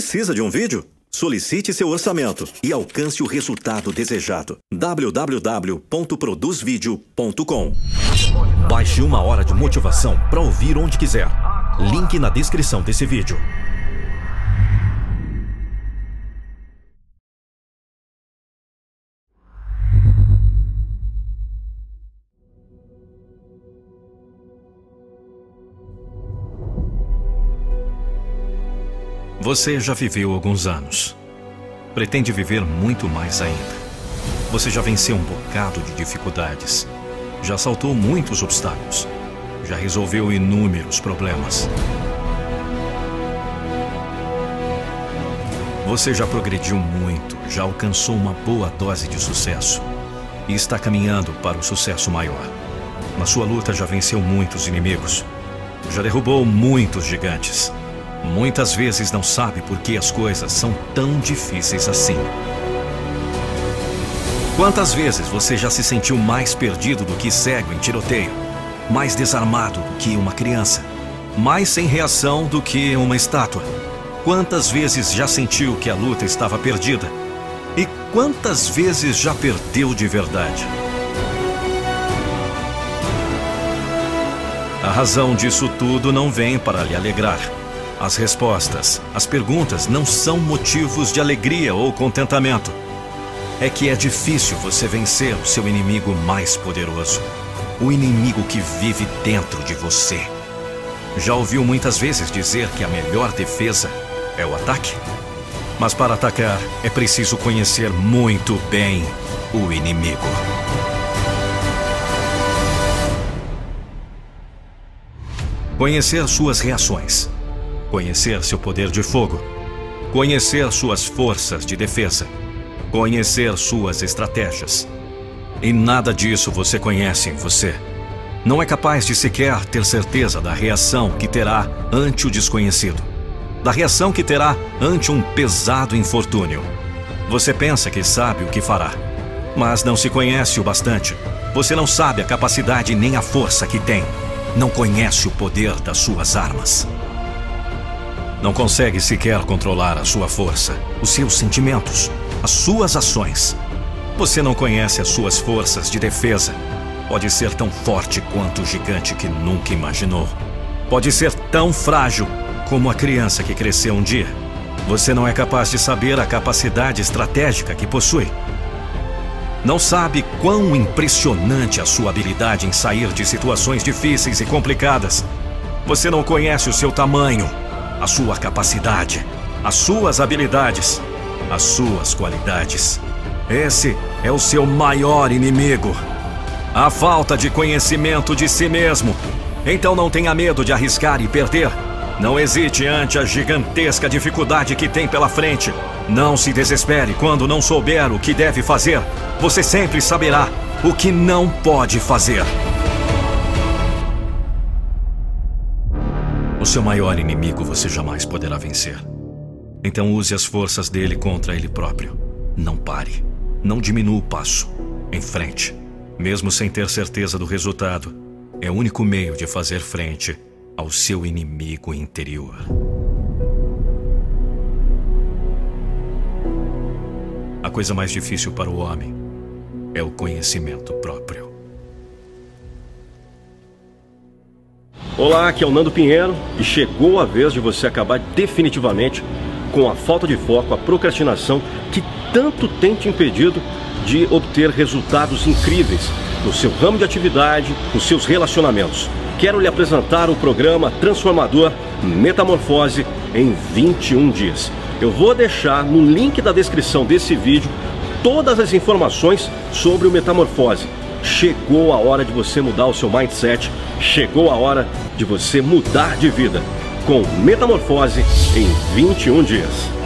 Precisa de um vídeo? Solicite seu orçamento e alcance o resultado desejado. www.produzvideo.com Baixe uma hora de motivação para ouvir onde quiser. Link na descrição desse vídeo. Você já viveu alguns anos. Pretende viver muito mais ainda. Você já venceu um bocado de dificuldades. Já saltou muitos obstáculos. Já resolveu inúmeros problemas. Você já progrediu muito, já alcançou uma boa dose de sucesso e está caminhando para o sucesso maior. Na sua luta já venceu muitos inimigos, já derrubou muitos gigantes. Muitas vezes não sabe por que as coisas são tão difíceis assim. Quantas vezes você já se sentiu mais perdido do que cego em tiroteio? Mais desarmado do que uma criança? Mais sem reação do que uma estátua? Quantas vezes já sentiu que a luta estava perdida? E quantas vezes já perdeu de verdade? A razão disso tudo não vem para lhe alegrar. As respostas, as perguntas não são motivos de alegria ou contentamento. É que é difícil você vencer o seu inimigo mais poderoso. O inimigo que vive dentro de você. Já ouviu muitas vezes dizer que a melhor defesa é o ataque? Mas para atacar é preciso conhecer muito bem o inimigo. Conhecer suas reações conhecer seu poder de fogo, conhecer suas forças de defesa, conhecer suas estratégias. E nada disso você conhece em você. Não é capaz de sequer ter certeza da reação que terá ante o desconhecido, da reação que terá ante um pesado infortúnio. Você pensa que sabe o que fará, mas não se conhece o bastante. Você não sabe a capacidade nem a força que tem. Não conhece o poder das suas armas. Não consegue sequer controlar a sua força, os seus sentimentos, as suas ações. Você não conhece as suas forças de defesa. Pode ser tão forte quanto o gigante que nunca imaginou. Pode ser tão frágil como a criança que cresceu um dia. Você não é capaz de saber a capacidade estratégica que possui. Não sabe quão impressionante a sua habilidade em sair de situações difíceis e complicadas. Você não conhece o seu tamanho, a sua capacidade, as suas habilidades, as suas qualidades. Esse é o seu maior inimigo. A falta de conhecimento de si mesmo. Então não tenha medo de arriscar e perder. Não hesite ante a gigantesca dificuldade que tem pela frente. Não se desespere quando não souber o que deve fazer. Você sempre saberá o que não pode fazer. O seu maior inimigo você jamais poderá vencer. Então use as forças dele contra ele próprio. Não pare. Não diminua o passo. Em frente. Mesmo sem ter certeza do resultado, é o único meio de fazer frente ao seu inimigo interior. A coisa mais difícil para o homem é o conhecimento próprio. Olá, aqui é o Nando Pinheiro e chegou a vez de você acabar definitivamente com a falta de foco, a procrastinação que tanto tem te impedido de obter resultados incríveis no seu ramo de atividade, nos seus relacionamentos. Quero lhe apresentar o programa transformador Metamorfose em 21 dias. Eu vou deixar no link da descrição desse vídeo todas as informações sobre o Metamorfose Chegou a hora de você mudar o seu mindset, chegou a hora de você mudar de vida com Metamorfose em 21 dias.